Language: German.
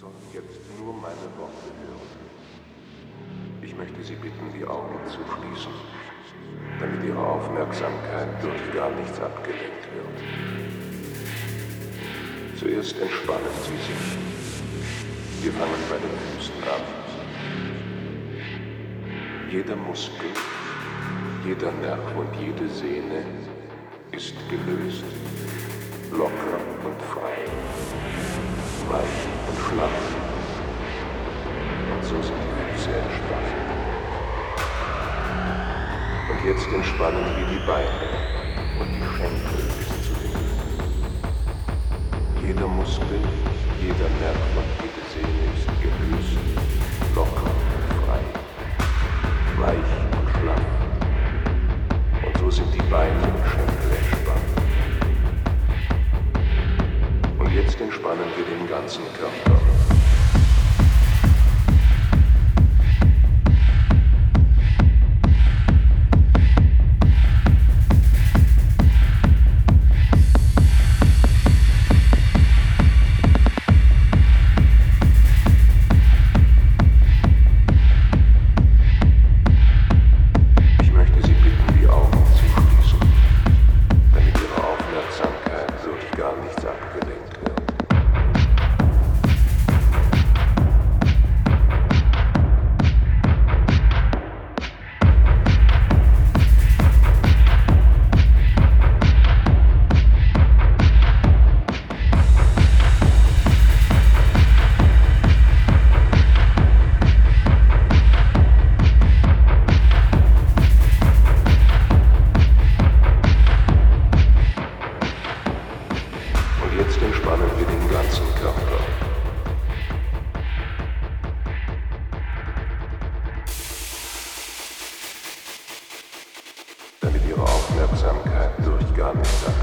sollen jetzt nur meine Worte hören. Ich möchte Sie bitten, die Augen zu schließen, damit Ihre Aufmerksamkeit durch gar nichts abgelenkt wird. Zuerst entspannen Sie sich. Wir fangen bei den Füßen an. Jeder Muskel, jeder Nerv und jede Sehne ist gelöst, locker und frei, weich und flach. Und so sind die Füße entspannt. Und jetzt entspannen wir die Beine und die Schenkel bis zu den Füßen. Jeder Muskel, jeder Nerv und jede Sehne ist gelöst, entspannen wir den ganzen Körper. Wirksamkeit durch gar nichts.